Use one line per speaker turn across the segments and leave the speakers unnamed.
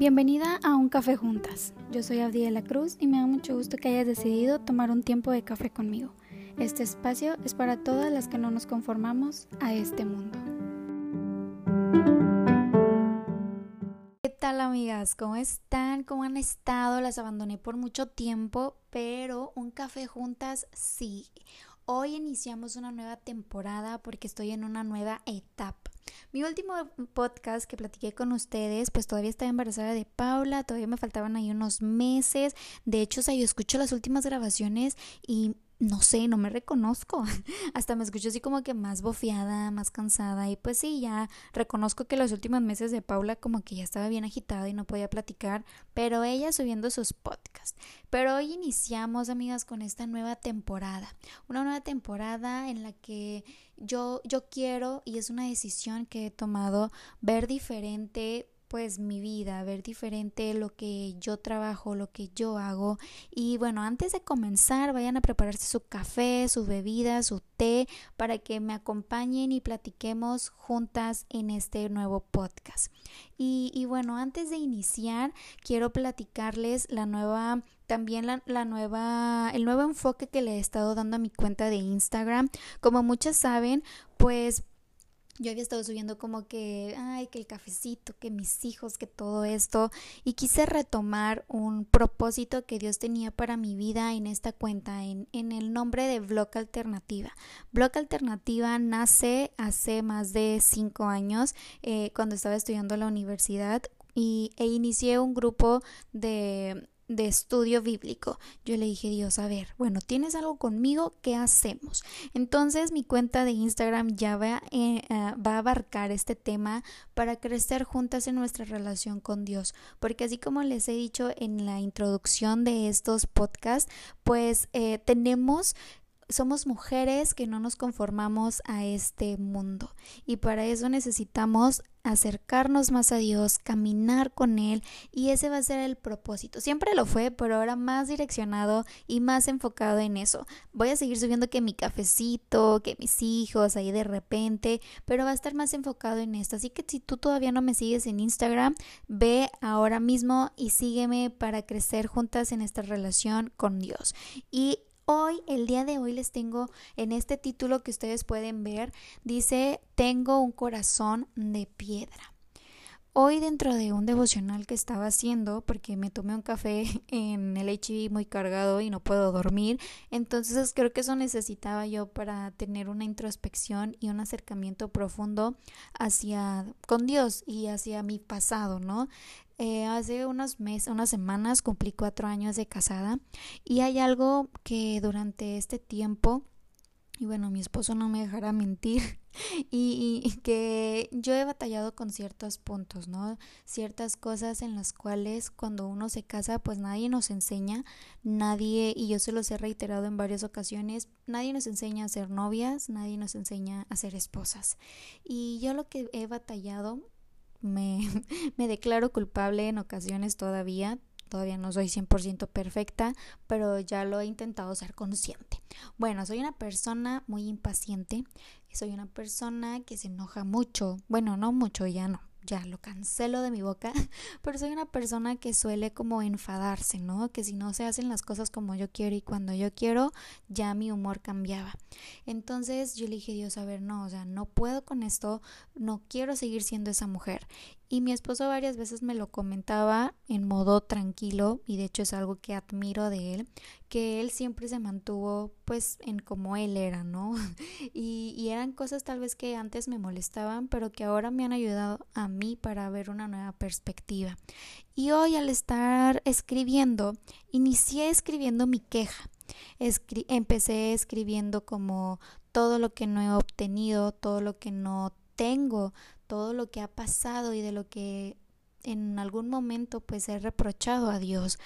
Bienvenida a Un Café Juntas. Yo soy la Cruz y me da mucho gusto que hayas decidido tomar un tiempo de café conmigo. Este espacio es para todas las que no nos conformamos a este mundo. ¿Qué tal amigas? ¿Cómo están? ¿Cómo han estado? Las abandoné por mucho tiempo, pero Un Café Juntas sí. Hoy iniciamos una nueva temporada porque estoy en una nueva etapa. Mi último podcast que platiqué con ustedes, pues todavía estaba embarazada de Paula, todavía me faltaban ahí unos meses. De hecho, o sea, yo escucho las últimas grabaciones y no sé, no me reconozco. Hasta me escucho así como que más bofiada, más cansada. Y pues sí, ya reconozco que los últimos meses de Paula como que ya estaba bien agitada y no podía platicar, pero ella subiendo sus podcasts. Pero hoy iniciamos, amigas, con esta nueva temporada. Una nueva temporada en la que yo, yo quiero, y es una decisión que he tomado, ver diferente pues mi vida, ver diferente lo que yo trabajo, lo que yo hago. Y bueno, antes de comenzar, vayan a prepararse su café, su bebida, su té, para que me acompañen y platiquemos juntas en este nuevo podcast. Y, y bueno, antes de iniciar, quiero platicarles la nueva también la, la, nueva, el nuevo enfoque que le he estado dando a mi cuenta de Instagram. Como muchas saben, pues yo había estado subiendo como que, ay, que el cafecito, que mis hijos, que todo esto. Y quise retomar un propósito que Dios tenía para mi vida en esta cuenta, en, en el nombre de Blog Alternativa. Blog Alternativa nace hace más de cinco años, eh, cuando estaba estudiando en la universidad. Y, e inicié un grupo de de estudio bíblico. Yo le dije, Dios, a ver, bueno, tienes algo conmigo, ¿qué hacemos? Entonces mi cuenta de Instagram ya va, eh, ah, va a abarcar este tema para crecer juntas en nuestra relación con Dios. Porque así como les he dicho en la introducción de estos podcasts, pues eh, tenemos somos mujeres que no nos conformamos a este mundo y para eso necesitamos acercarnos más a Dios, caminar con Él y ese va a ser el propósito. Siempre lo fue, pero ahora más direccionado y más enfocado en eso. Voy a seguir subiendo que mi cafecito, que mis hijos ahí de repente, pero va a estar más enfocado en esto. Así que si tú todavía no me sigues en Instagram, ve ahora mismo y sígueme para crecer juntas en esta relación con Dios. Y Hoy, el día de hoy les tengo en este título que ustedes pueden ver, dice, tengo un corazón de piedra. Hoy dentro de un devocional que estaba haciendo, porque me tomé un café en el HIV muy cargado y no puedo dormir, entonces creo que eso necesitaba yo para tener una introspección y un acercamiento profundo hacia con Dios y hacia mi pasado, ¿no? Eh, hace unos meses, unas semanas cumplí cuatro años de casada y hay algo que durante este tiempo, y bueno, mi esposo no me dejará mentir, y, y, que yo he batallado con ciertos puntos, ¿no? Ciertas cosas en las cuales cuando uno se casa, pues nadie nos enseña, nadie, y yo se los he reiterado en varias ocasiones, nadie nos enseña a ser novias, nadie nos enseña a ser esposas. Y yo lo que he batallado me, me declaro culpable en ocasiones todavía, todavía no soy 100% perfecta, pero ya lo he intentado ser consciente. Bueno, soy una persona muy impaciente, soy una persona que se enoja mucho, bueno, no mucho, ya no, ya lo cancelo de mi boca, pero soy una persona que suele como enfadarse, ¿no? Que si no se hacen las cosas como yo quiero y cuando yo quiero, ya mi humor cambiaba. Entonces yo le dije, Dios, a ver, no, o sea, no puedo con esto, no quiero seguir siendo esa mujer. Y mi esposo varias veces me lo comentaba en modo tranquilo y de hecho es algo que admiro de él, que él siempre se mantuvo pues en como él era, ¿no? y, y eran cosas tal vez que antes me molestaban, pero que ahora me han ayudado a mí para ver una nueva perspectiva. Y hoy al estar escribiendo, inicié escribiendo mi queja. empecé escribiendo como todo lo que no he obtenido, todo lo que no tengo, todo lo que ha pasado y de lo que en algún momento pues he reprochado a Dios.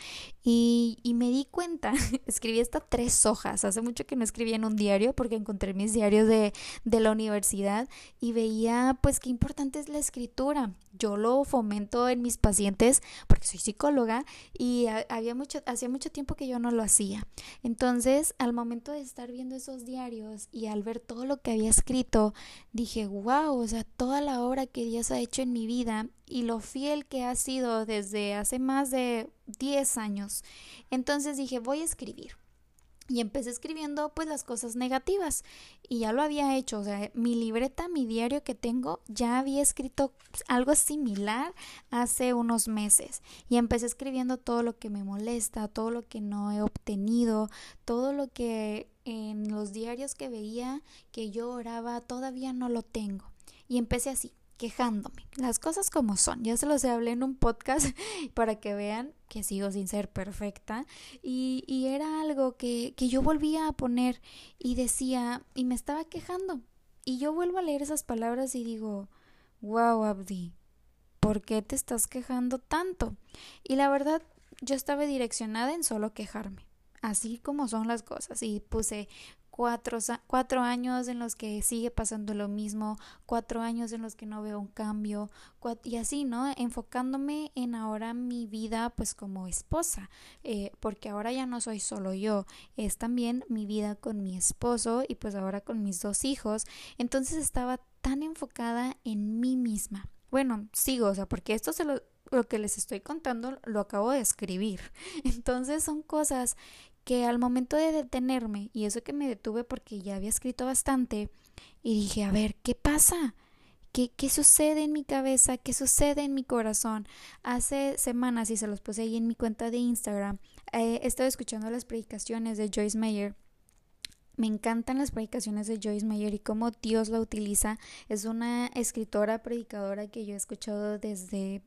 Y, y, me di cuenta, escribí hasta tres hojas, hace mucho que no escribía en un diario porque encontré mis diarios de, de la universidad y veía pues qué importante es la escritura. Yo lo fomento en mis pacientes porque soy psicóloga y había mucho, hacía mucho tiempo que yo no lo hacía. Entonces, al momento de estar viendo esos diarios y al ver todo lo que había escrito, dije, wow, o sea, toda la obra que Dios ha hecho en mi vida y lo fiel que ha sido desde hace más de 10 años. Entonces dije, voy a escribir. Y empecé escribiendo pues las cosas negativas. Y ya lo había hecho, o sea, mi libreta, mi diario que tengo, ya había escrito algo similar hace unos meses. Y empecé escribiendo todo lo que me molesta, todo lo que no he obtenido, todo lo que en los diarios que veía que yo oraba todavía no lo tengo. Y empecé así quejándome. Las cosas como son. Ya se los hablé en un podcast para que vean que sigo sin ser perfecta. Y, y era algo que, que yo volvía a poner y decía, y me estaba quejando. Y yo vuelvo a leer esas palabras y digo, wow, Abdi, ¿por qué te estás quejando tanto? Y la verdad, yo estaba direccionada en solo quejarme así como son las cosas. Y puse cuatro, cuatro años en los que sigue pasando lo mismo, cuatro años en los que no veo un cambio, y así, ¿no? Enfocándome en ahora mi vida pues como esposa, eh, porque ahora ya no soy solo yo, es también mi vida con mi esposo y pues ahora con mis dos hijos, entonces estaba tan enfocada en mí misma. Bueno, sigo, o sea, porque esto se lo, lo que les estoy contando lo acabo de escribir. Entonces son cosas que al momento de detenerme, y eso que me detuve porque ya había escrito bastante, y dije, a ver, ¿qué pasa? ¿Qué, ¿Qué, sucede en mi cabeza? ¿Qué sucede en mi corazón? Hace semanas, y se los puse ahí en mi cuenta de Instagram, eh, he estado escuchando las predicaciones de Joyce Meyer. Me encantan las predicaciones de Joyce Meyer y cómo Dios la utiliza. Es una escritora predicadora que yo he escuchado desde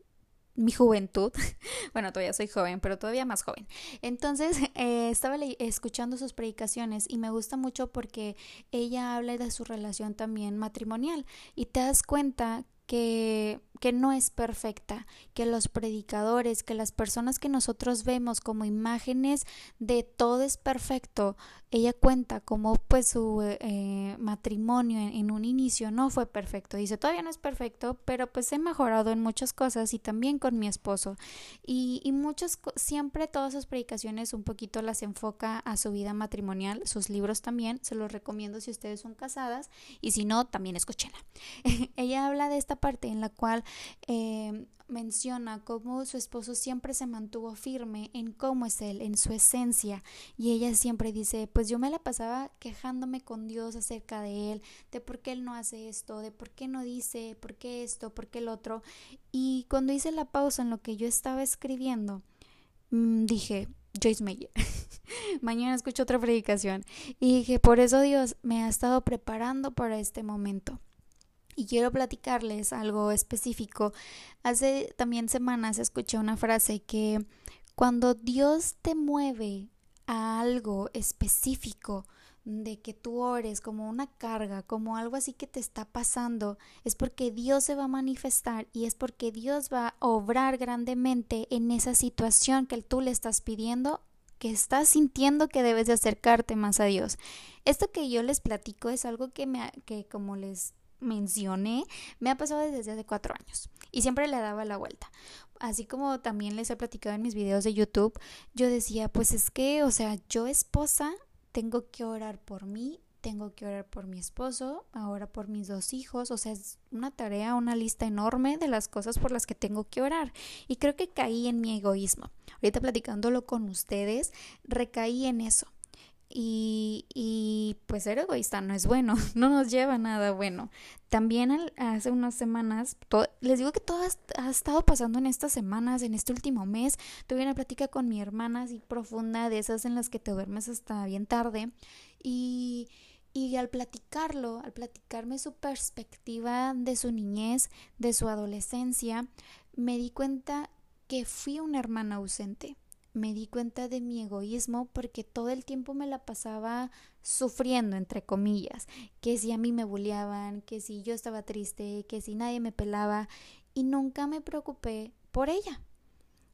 mi juventud. bueno, todavía soy joven, pero todavía más joven. Entonces, eh, estaba escuchando sus predicaciones y me gusta mucho porque ella habla de su relación también matrimonial y te das cuenta que, que no es perfecta, que los predicadores, que las personas que nosotros vemos como imágenes de todo es perfecto, ella cuenta como pues su eh, matrimonio en, un inicio no fue perfecto. Dice, todavía no es perfecto, pero pues he mejorado en muchas cosas y también con mi esposo. Y, y muchos, siempre todas sus predicaciones un poquito las enfoca a su vida matrimonial, sus libros también, se los recomiendo si ustedes son casadas y si no, también escúchenla. ella habla de esta parte en la cual eh, menciona cómo su esposo siempre se mantuvo firme en cómo es él, en su esencia. Y ella siempre dice, pues yo me la pasaba quejándome con Dios acerca de él, de por qué él no hace esto, de por qué no dice, por qué esto, por qué el otro. Y cuando hice la pausa en lo que yo estaba escribiendo, mm, dije, Joyce Meyer. Mañana escucho otra predicación. Y dije, por eso Dios me ha estado preparando para este momento y quiero platicarles algo específico. Hace también semanas escuché una frase que cuando Dios te mueve a algo específico, de que tú ores como una carga, como algo así que te está pasando, es porque Dios se va a manifestar y es porque Dios va a obrar grandemente en esa situación que tú le estás pidiendo, que estás sintiendo que debes de acercarte más a Dios. Esto que yo les platico es algo que me que como les mencioné me ha pasado desde hace cuatro años y siempre le daba la vuelta. Así como también les he platicado en mis videos de YouTube, yo decía, pues es que, o sea, yo esposa tengo que orar por mí, tengo que orar por mi esposo, ahora por mis dos hijos, o sea, es una tarea, una lista enorme de las cosas por las que tengo que orar. Y creo que caí en mi egoísmo. Ahorita platicándolo con ustedes, recaí en eso. Y, y, pues ser egoísta no es bueno, no nos lleva a nada bueno. También hace unas semanas, les digo que todo ha, estado pasando en estas semanas, en este último mes. Tuve una plática con mi hermana así profunda, de esas en las que te duermes hasta bien tarde. Y, y al platicarlo, al platicarme su perspectiva de su niñez, de su adolescencia, me di cuenta que fui una hermana ausente me di cuenta de mi egoísmo porque todo el tiempo me la pasaba sufriendo, entre comillas, que si a mí me bulleaban, que si yo estaba triste, que si nadie me pelaba y nunca me preocupé por ella.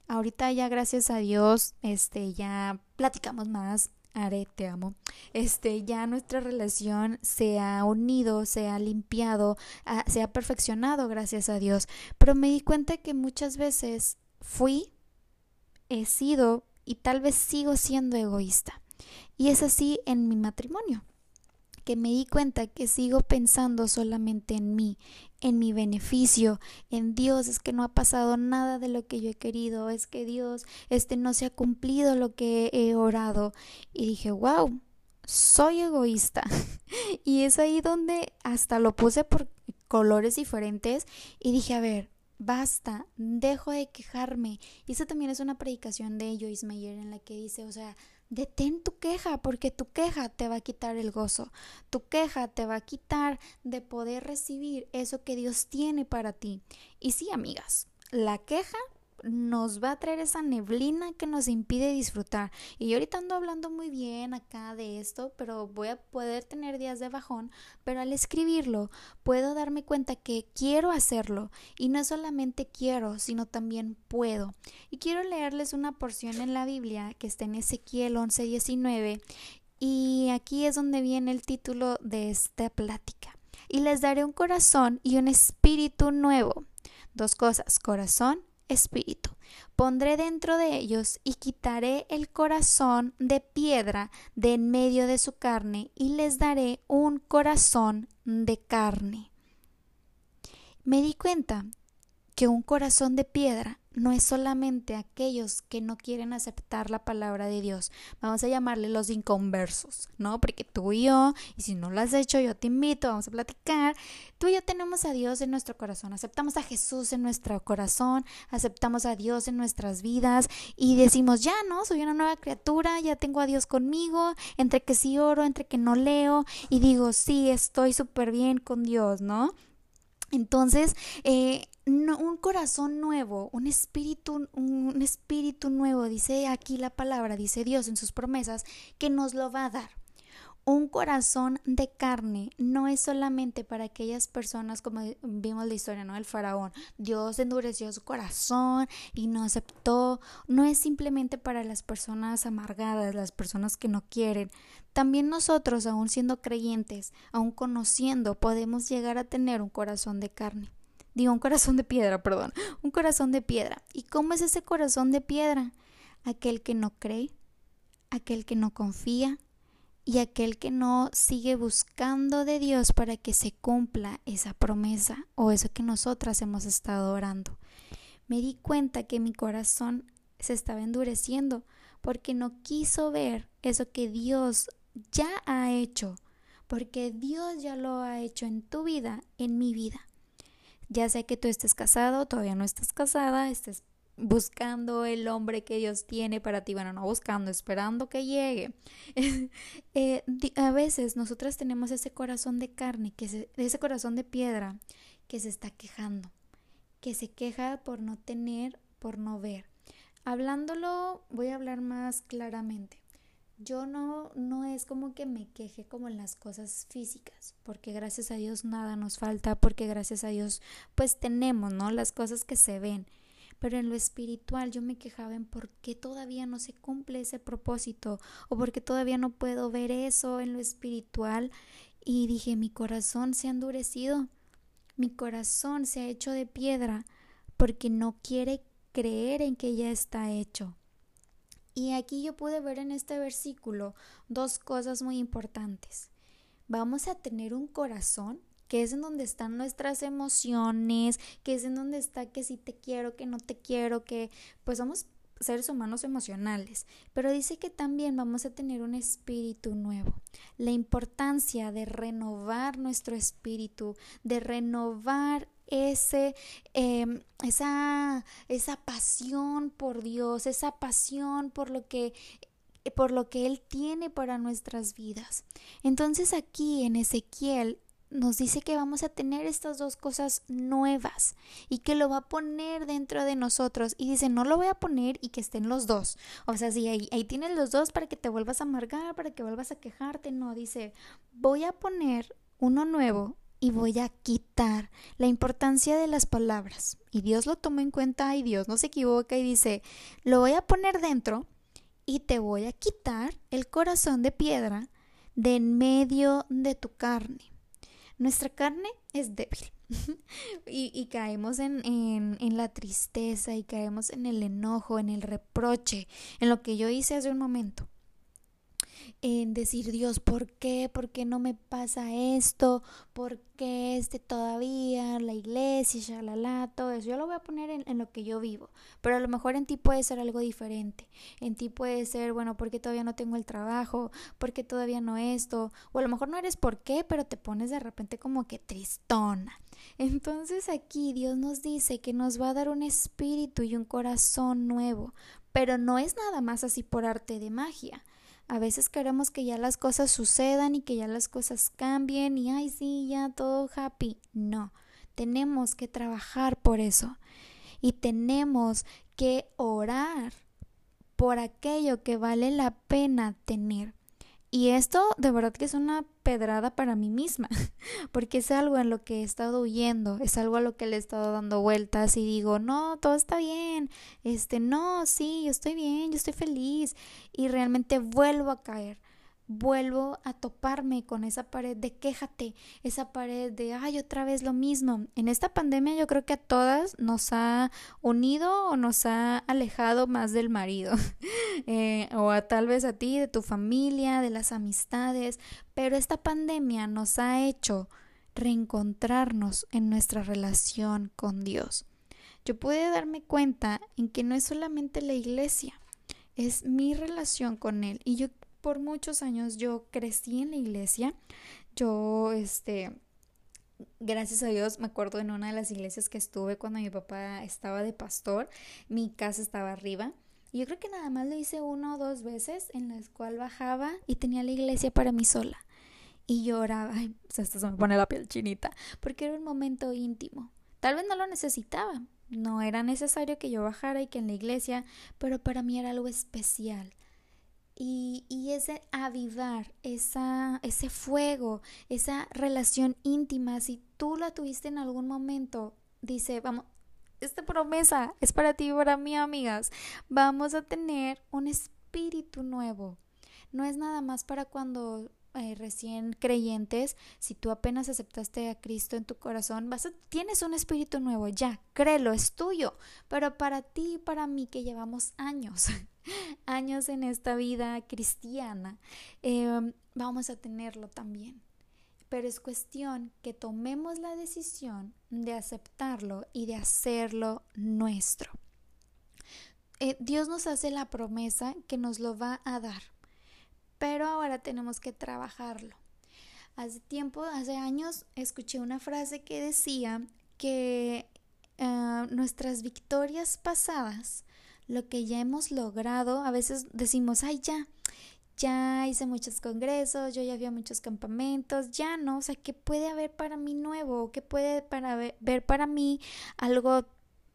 Ahorita ya gracias a Dios, este, ya platicamos más, Are, te amo. Este, ya nuestra relación se ha unido, se ha limpiado, se ha perfeccionado, gracias a Dios. Pero me di cuenta que muchas veces fui, he sido y tal vez sigo siendo egoísta. Y es así en mi matrimonio que me di cuenta que sigo pensando solamente en mí, en mi beneficio, en Dios, es que no ha pasado nada de lo que yo he querido, es que Dios, este no se ha cumplido lo que he orado. Y dije, wow, soy egoísta. y es ahí donde hasta lo puse por colores diferentes y dije, a ver, basta, dejo de quejarme. Y esa también es una predicación de Joyce Meyer en la que dice, o sea, detén tu queja, porque tu queja te va a quitar el gozo, tu queja te va a quitar de poder recibir eso que Dios tiene para ti. Y sí, amigas, la queja nos va a traer esa neblina que nos impide disfrutar. Y yo ahorita ando hablando muy bien acá de esto, pero voy a poder tener días de bajón, pero al escribirlo puedo darme cuenta que quiero hacerlo y no solamente quiero, sino también puedo. Y quiero leerles una porción en la Biblia que está en Ezequiel 11:19 y aquí es donde viene el título de esta plática. Y les daré un corazón y un espíritu nuevo. Dos cosas, corazón espíritu. Pondré dentro de ellos y quitaré el corazón de piedra de en medio de su carne y les daré un corazón de carne. Me di cuenta que un corazón de piedra no es solamente aquellos que no quieren aceptar la palabra de Dios. Vamos a llamarle los inconversos, ¿no? Porque tú y yo, y si no lo has hecho, yo te invito, vamos a platicar. Tú y yo tenemos a Dios en nuestro corazón, aceptamos a Jesús en nuestro corazón, aceptamos a Dios en nuestras vidas y decimos, ya, ¿no? Soy una nueva criatura, ya tengo a Dios conmigo, entre que sí oro, entre que no leo, y digo, sí, estoy súper bien con Dios, ¿no? Entonces, eh, un corazón nuevo, un espíritu, un espíritu nuevo, dice aquí la palabra, dice Dios en sus promesas, que nos lo va a dar. Un corazón de carne no es solamente para aquellas personas como vimos la historia, ¿no? El faraón. Dios endureció su corazón y no aceptó. No es simplemente para las personas amargadas, las personas que no quieren. También nosotros, aún siendo creyentes, aún conociendo, podemos llegar a tener un corazón de carne. Digo, un corazón de piedra, perdón. Un corazón de piedra. ¿Y cómo es ese corazón de piedra? Aquel que no cree, aquel que no confía, y aquel que no sigue buscando de Dios para que se cumpla esa promesa o eso que nosotras hemos estado orando. Me di cuenta que mi corazón se estaba endureciendo porque no quiso ver eso que Dios ya ha hecho, porque Dios ya lo ha hecho en tu vida, en mi vida. Ya sea que tú estés casado, todavía no estás casada, estés buscando el hombre que Dios tiene para ti, bueno, no buscando, esperando que llegue. Eh, a veces nosotras tenemos ese corazón de carne, que ese corazón de piedra que se está quejando, que se queja por no tener, por no ver. Hablándolo, voy a hablar más claramente. Yo no, no es como que me queje como en las cosas físicas, porque gracias a Dios nada nos falta, porque gracias a Dios pues tenemos, ¿no? Las cosas que se ven pero en lo espiritual yo me quejaba en por qué todavía no se cumple ese propósito o por qué todavía no puedo ver eso en lo espiritual y dije mi corazón se ha endurecido, mi corazón se ha hecho de piedra porque no quiere creer en que ya está hecho. Y aquí yo pude ver en este versículo dos cosas muy importantes. Vamos a tener un corazón que es en donde están nuestras emociones, que es en donde está que si te quiero, que no te quiero, que pues somos seres humanos emocionales, pero dice que también vamos a tener un espíritu nuevo. La importancia de renovar nuestro espíritu, de renovar ese, em, esa, esa pasión por Dios, esa pasión por lo que por lo que Él tiene para nuestras vidas. Entonces aquí en Ezequiel nos dice que vamos a tener estas dos cosas nuevas y que lo va a poner dentro de nosotros. Y dice, no lo voy a poner y que estén los dos. O sea, si ahí, ahí tienes los dos para que te vuelvas a amargar, para que vuelvas a quejarte. No, dice, voy a poner uno nuevo y voy a quitar la importancia de las palabras. Y Dios lo toma en cuenta y Dios no se equivoca y dice, lo voy a poner dentro y te voy a quitar el corazón de piedra de en medio de tu carne. Nuestra carne es débil y, caemos en, en la tristeza y caemos en el enojo, en el reproche, en lo que yo hice hace un momento en decir, Dios, ¿por qué? ¿Por qué no me pasa esto? ¿Por qué este todavía? La iglesia, shalala, todo eso. Yo lo voy a poner en, en, lo que yo vivo. Pero a lo mejor en ti puede ser algo diferente. En ti puede ser, bueno, porque todavía no tengo el trabajo? porque todavía no esto? O a lo mejor no eres por qué, pero te pones de repente como que tristona. Entonces aquí Dios nos dice que nos va a dar un espíritu y un corazón nuevo. Pero no es nada más así por arte de magia a veces queremos que ya las cosas sucedan y que ya las cosas cambien y, ay, sí, ya todo happy. No, tenemos que trabajar por eso y tenemos que orar por aquello que vale la pena tener. Y esto de verdad que es una pedrada para mí misma, porque es algo en lo que he estado huyendo, es algo a lo que le he estado dando vueltas y digo, no, todo está bien, este, no, sí, yo estoy bien, yo estoy feliz, y realmente vuelvo a caer vuelvo a toparme con esa pared de quéjate, esa pared de, ay, otra vez lo mismo. En esta pandemia yo creo que a todas nos ha unido o nos ha alejado más del marido, eh, o a, tal vez a ti, de tu familia, de las amistades, pero esta pandemia nos ha hecho reencontrarnos en nuestra relación con Dios. Yo pude darme cuenta en que no es solamente la iglesia, es mi relación con Él. Y yo por muchos años yo crecí en la iglesia. Yo, este, gracias a Dios, me acuerdo en una de las iglesias que estuve cuando mi papá estaba de pastor, mi casa estaba arriba. Y yo creo que nada más lo hice una o dos veces en las cual bajaba y tenía la iglesia para mí sola. Y lloraba, ay, pues hasta se me pone la piel chinita, porque era un momento íntimo. Tal vez no lo necesitaba, no era necesario que yo bajara y que en la iglesia, pero para mí era algo especial y, y, ese avivar, esa, ese fuego, esa relación íntima, si tú la tuviste en algún momento, dice, vamos, esta promesa es para ti y para mí, amigas, vamos a tener un espíritu nuevo. No es nada más para cuando eh, recién creyentes, si tú apenas aceptaste a Cristo en tu corazón, vas a, tienes un espíritu nuevo, ya, créelo, es tuyo. Pero para ti y para mí que llevamos años, años en esta vida cristiana, em, vamos a tenerlo también. Pero es cuestión que tomemos la decisión de aceptarlo y de hacerlo nuestro. Eh, Dios nos hace la promesa que nos lo va a dar pero ahora tenemos que trabajarlo. Hace tiempo, hace años, escuché una frase que decía que eh, nuestras victorias pasadas, lo que ya hemos logrado, a veces decimos, ay, ya, ya hice muchos congresos, yo ya fui a muchos campamentos, ya no, o sea, ¿qué puede haber para mí nuevo? ¿Qué puede para ver para mí algo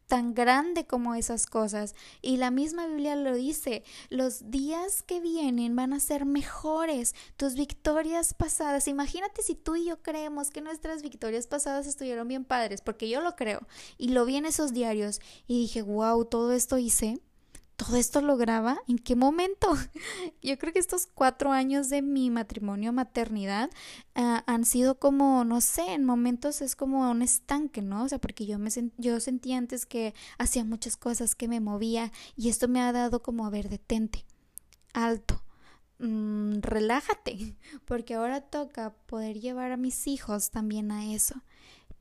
tan grande como esas cosas. Y la misma Biblia lo dice, los días que vienen van a ser mejores, tus victorias pasadas. Imagínate si tú y yo creemos que nuestras victorias pasadas estuvieron bien padres, porque yo lo creo. Y lo vi en esos diarios y dije, wow, todo esto hice todo esto lograba? ¿En qué momento? Yo creo que estos cuatro años de mi matrimonio, maternidad, ah, han sido como, no sé, en momentos es como un estanque, ¿no? O sea, porque yo, me yo sentía antes que hacía muchas cosas, que me movía, y esto me ha dado como, a ver, detente, alto. Mm, relájate, porque ahora toca poder llevar a mis hijos también a eso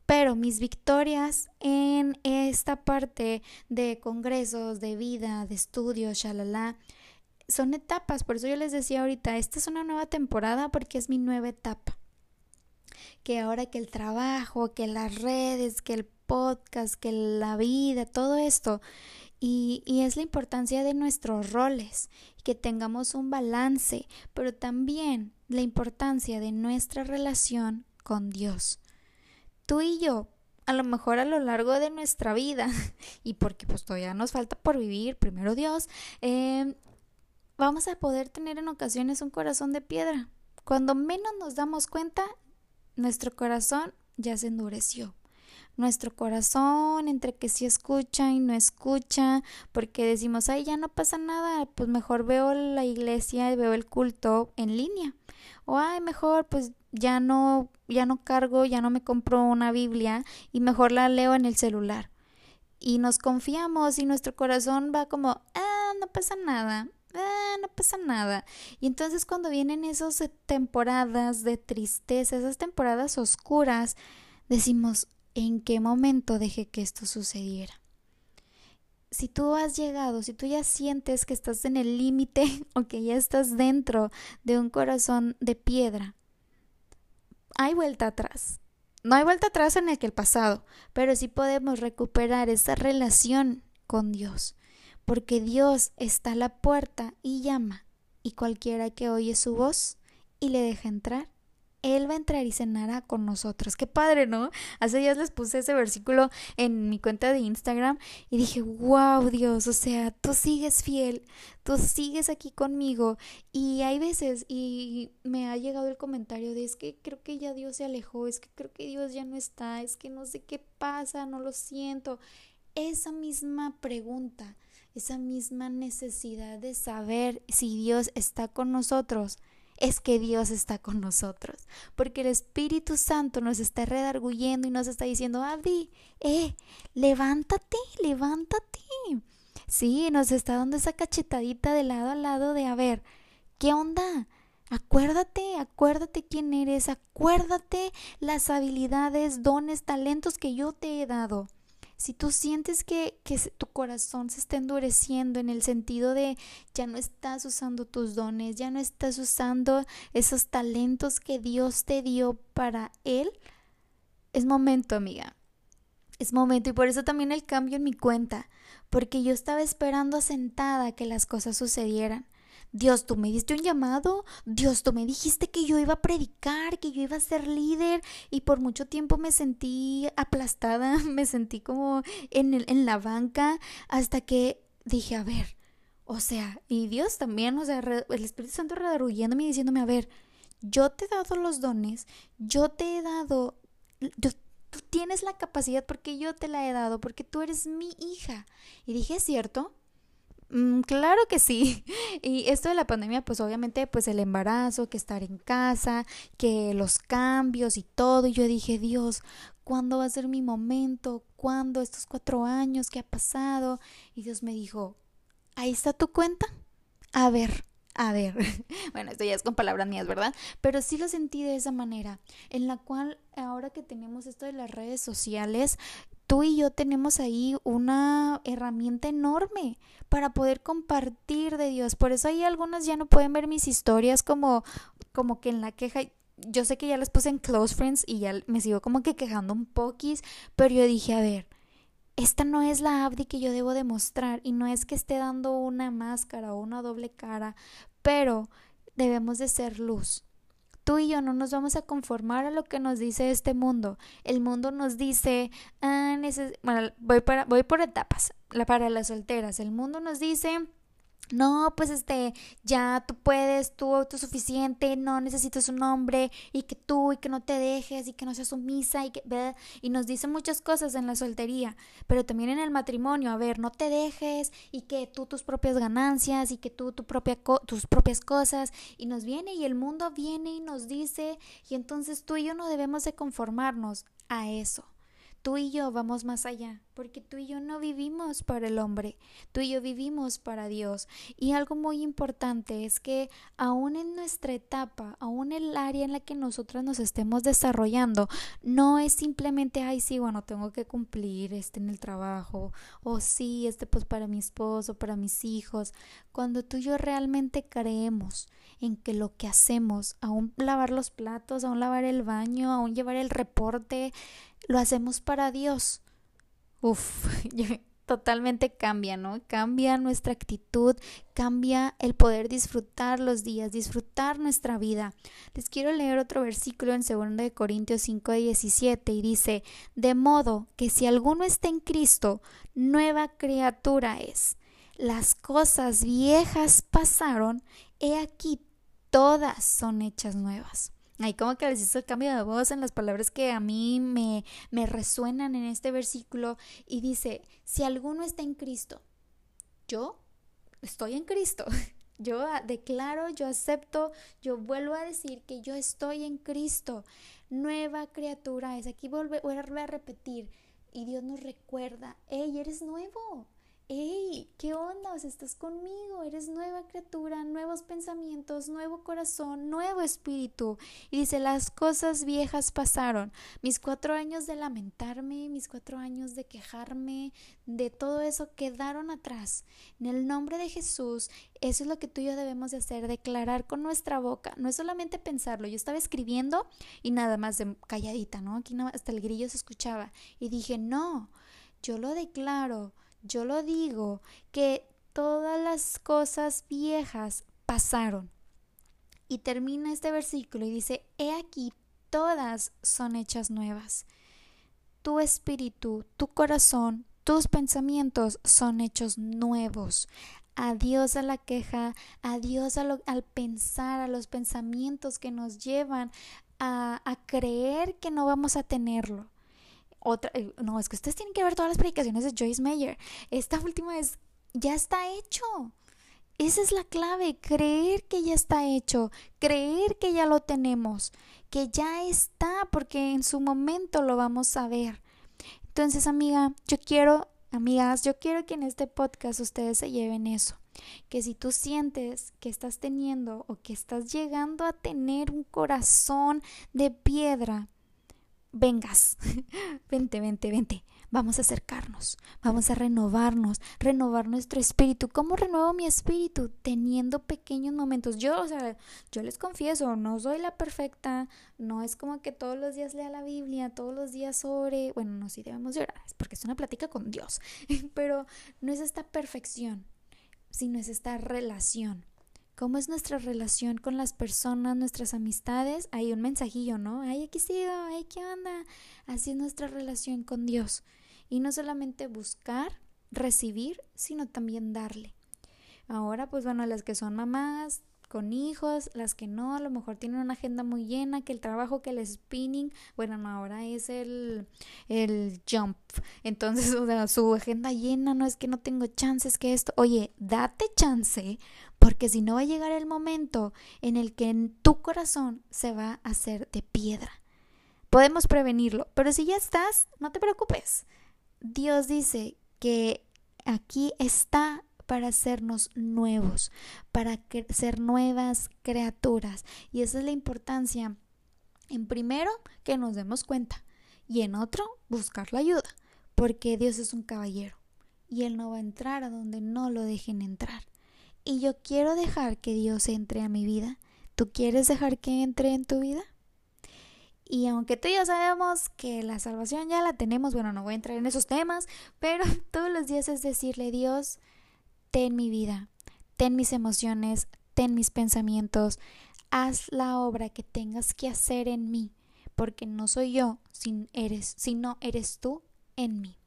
pero mis victorias en esta parte de congresos, de vida, de estudios, shalala, son etapas. Por eso yo les decía ahorita, esta es una nueva temporada porque es mi nueva etapa. Que ahora que el trabajo, que las redes, que el podcast, que la vida, todo esto. Y, y es la importancia de nuestros roles, que tengamos un balance, pero también la importancia de nuestra relación con Dios tú y yo, a lo mejor a lo largo de nuestra vida, y porque pues todavía nos falta por vivir, primero Dios, em, vamos a poder tener en ocasiones un corazón de piedra. Cuando menos nos damos cuenta, nuestro corazón ya se endureció. nuestro corazón, entre que sí escucha y no escucha, porque decimos, ay, ya no pasa nada, pues mejor veo la iglesia y veo el culto en línea. O ay, mejor pues ya no ya no cargo, ya no me compro una Biblia y mejor la leo en el celular. Y nos confiamos y nuestro corazón va como, ah, no pasa nada, ah, no pasa nada. Y entonces cuando vienen esas temporadas de tristeza, esas temporadas oscuras, decimos, ¿en qué momento dejé que esto sucediera? Si tú has llegado, si tú ya sientes que estás en el límite o que ya estás dentro de un corazón de piedra, hay vuelta atrás. No hay vuelta atrás en el pasado, pero sí podemos recuperar esa relación con Dios, porque Dios está a la puerta y llama, y cualquiera que oye su voz y le deja entrar, él va a entrar y cenará con nosotros. Qué padre, ¿no? Hace días les puse ese versículo en mi cuenta de Instagram y dije, wow, Dios, o sea, tú sigues fiel, tú sigues aquí conmigo. Y hay veces, y me ha llegado el comentario de, es que creo que ya Dios se alejó, es que creo que Dios ya no está, es que no sé qué pasa, no lo siento. Esa misma pregunta, esa misma necesidad de saber si Dios está con nosotros es que Dios está con nosotros, porque el Espíritu Santo nos está redarguyendo y nos está diciendo, Abdi, eh, levántate, levántate. Sí, nos está dando esa cachetadita de lado a lado de, a ver, ¿qué onda? Acuérdate, acuérdate quién eres, acuérdate las habilidades, dones, talentos que yo te he dado si tú sientes que, que, tu corazón se está endureciendo en el sentido de ya no estás usando tus dones, ya no estás usando esos talentos que Dios te dio para Él, es momento, amiga. Es momento y por eso también el cambio en mi cuenta, porque yo estaba esperando sentada que las cosas sucedieran. Dios, tú me diste un llamado, Dios, tú me dijiste que yo iba a predicar, que yo iba a ser líder y por mucho tiempo me sentí aplastada, me sentí como en, el, en la banca hasta que dije, a ver, o sea, y Dios también, o sea, el Espíritu Santo redarguyéndome y diciéndome, a ver, yo te he dado los dones, yo te he dado, tú tienes la capacidad porque yo te la he dado, porque tú eres mi hija. Y dije, ¿es cierto? Mm, claro que sí. Y esto de la pandemia, pues obviamente, pues el embarazo, que estar en casa, que los cambios y todo. Y yo dije, Dios, ¿cuándo va a ser mi momento? ¿Cuándo? Estos cuatro años que ha pasado. Y Dios me dijo, ahí está tu cuenta. A ver, a ver. bueno, esto ya es con palabras mías, ¿verdad? Pero sí lo sentí de esa manera, en la cual ahora que tenemos esto de las redes sociales, tú y yo tenemos ahí una herramienta enorme para poder compartir de Dios. Por eso ahí algunas ya no pueden ver mis historias como, como que en la queja. Yo sé que ya las puse en Close Friends y ya me sigo como que quejando un poquis, pero yo dije, a ver, esta no es la Abdi que yo debo demostrar y no es que esté dando una máscara o una doble cara, pero debemos de ser luz tú y yo no nos vamos a conformar a lo que nos dice este mundo. El mundo nos dice, ah, bueno, voy, para, voy por etapas, la, para las solteras. El mundo nos dice no, pues este, ya tú puedes, tú autosuficiente, no necesitas un hombre y que tú y que no te dejes y que no seas sumisa y que y nos dice muchas cosas en la soltería, pero también en el matrimonio, a ver, no te dejes y que tú tus propias ganancias y que tú tu propia tus propias cosas y nos viene y el mundo viene y nos dice y entonces tú y yo no debemos de conformarnos a eso. Tú y yo vamos más allá, porque tú y yo no vivimos para el hombre, tú y yo vivimos para Dios. Y algo muy importante es que aún en nuestra etapa, aún el área en la que nosotros nos estemos desarrollando, no es simplemente, ay, sí, bueno, tengo que cumplir este en el trabajo, o sí, este pues para mi esposo, para mis hijos. Cuando tú y yo realmente creemos en que lo que hacemos, aún lavar los platos, aún lavar el baño, aún llevar el reporte, lo hacemos para Dios. Uf, totalmente cambia, ¿no? Cambia nuestra actitud, cambia el poder disfrutar los días, disfrutar nuestra vida. Les quiero leer otro versículo en 2 Corintios 5, 17 y dice, de modo que si alguno está en Cristo, nueva criatura es. Las cosas viejas pasaron, he aquí todas son hechas nuevas. Ahí como que les hizo el cambio de voz en las palabras que a mí me, me resuenan en este versículo y dice, si alguno está en Cristo, yo estoy en Cristo. Yo declaro, yo acepto, yo vuelvo a decir que yo estoy en Cristo. Nueva criatura es. Aquí vuelve, vuelve a repetir. Y Dios nos recuerda, hey, eres nuevo hey, ¿qué onda? estás conmigo, eres nueva criatura, nuevos pensamientos, nuevo corazón, nuevo espíritu. Y dice, las cosas viejas pasaron. Mis cuatro años de lamentarme, mis cuatro años de quejarme, de todo eso quedaron atrás. En el nombre de Jesús, eso es lo que tú y yo debemos de hacer, declarar con nuestra boca. No es solamente pensarlo. Yo estaba escribiendo y nada más de calladita, ¿no? Aquí no, hasta el grillo se escuchaba. Y dije, no, yo lo declaro yo lo digo, que todas las cosas viejas pasaron. Y termina este versículo y dice, he aquí, todas son hechas nuevas. Tu espíritu, tu corazón, tus pensamientos son hechos nuevos. Adiós a la queja, adiós al pensar, a los pensamientos que nos llevan a, creer que no vamos a tenerlo otra, eh, no, es que ustedes tienen que ver todas las predicaciones de Joyce Meyer. Esta última es, ya está hecho. Esa es la clave, creer que ya está hecho, creer que ya lo tenemos, que ya está, porque en su momento lo vamos a ver. Entonces, amiga, yo quiero, amigas, yo quiero que en este podcast ustedes se lleven eso. Que si tú sientes que estás teniendo o que estás llegando a tener un corazón de piedra, vengas, vente, vente, vente, vamos a acercarnos, vamos a renovarnos, renovar nuestro espíritu. ¿Cómo renuevo mi espíritu? Teniendo pequeños momentos. Yo, o sea, yo les confieso, no soy la perfecta, no es como que todos los días lea la Biblia, todos los días ore, bueno, no, sí debemos llorar, es porque es una plática con Dios, pero no es esta perfección, sino es esta relación cómo es nuestra relación con las personas, nuestras amistades, hay un mensajillo, ¿no? Ay, aquí sigo, ay, ¿qué onda? Así es nuestra relación con Dios. Y no solamente buscar, recibir, sino también darle. Ahora, pues bueno, las que son mamás, con hijos, las que no, a lo mejor tienen una agenda muy llena, que el trabajo, que el spinning, bueno, no, ahora es el, el jump. Entonces, o sea, su agenda llena, no es que no tengo chances, que esto, oye, date chance, porque si no va a llegar el momento en el que en tu corazón se va a hacer de piedra. Podemos prevenirlo, pero si ya estás, no te preocupes. Dios dice que aquí está para hacernos nuevos, para ser nuevas criaturas. Y esa es la importancia. En primero, que nos demos cuenta. Y en otro, buscar la ayuda. Porque Dios es un caballero. Y Él no va a entrar a donde no lo dejen entrar. Y yo quiero dejar que Dios entre a mi vida. ¿Tú quieres dejar que entre en tu vida? Y aunque tú y yo sabemos que la salvación ya la tenemos, bueno, no voy a entrar en esos temas, pero todos los días es decirle, Dios, ten mi vida, ten mis emociones, ten mis pensamientos, haz la obra que tengas que hacer en mí, porque no soy yo, sin eres, sino eres tú en mí.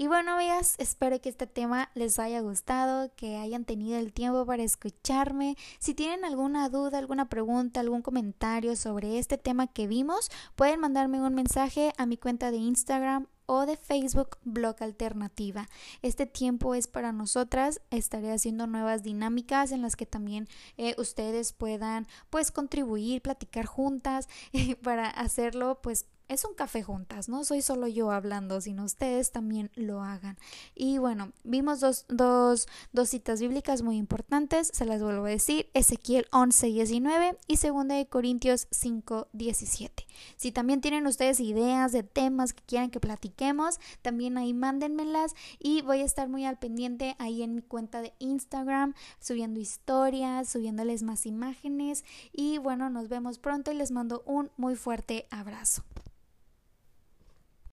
Y bueno, amigas, espero que este tema les haya gustado, que hayan tenido el tiempo para escucharme. Si tienen alguna duda, alguna pregunta, algún comentario sobre este tema que vimos, pueden mandarme un mensaje a mi cuenta de Instagram o de Facebook Blog Alternativa. Este tiempo es para nosotras. Estaré haciendo nuevas dinámicas en las que también eh, ustedes puedan pues contribuir, platicar juntas para hacerlo pues es un café juntas, no soy solo yo hablando, sino ustedes también lo hagan. Y bueno, vimos dos, dos, dos citas bíblicas muy importantes, se las vuelvo a decir, Ezequiel 11, 19 y 2 de Corintios 5, 17. Si también tienen ustedes ideas de temas que quieran que platiquemos, también ahí mándenmelas y voy a estar muy al pendiente ahí en mi cuenta de Instagram, subiendo historias, subiéndoles más imágenes y bueno, nos vemos pronto y les mando un muy fuerte abrazo.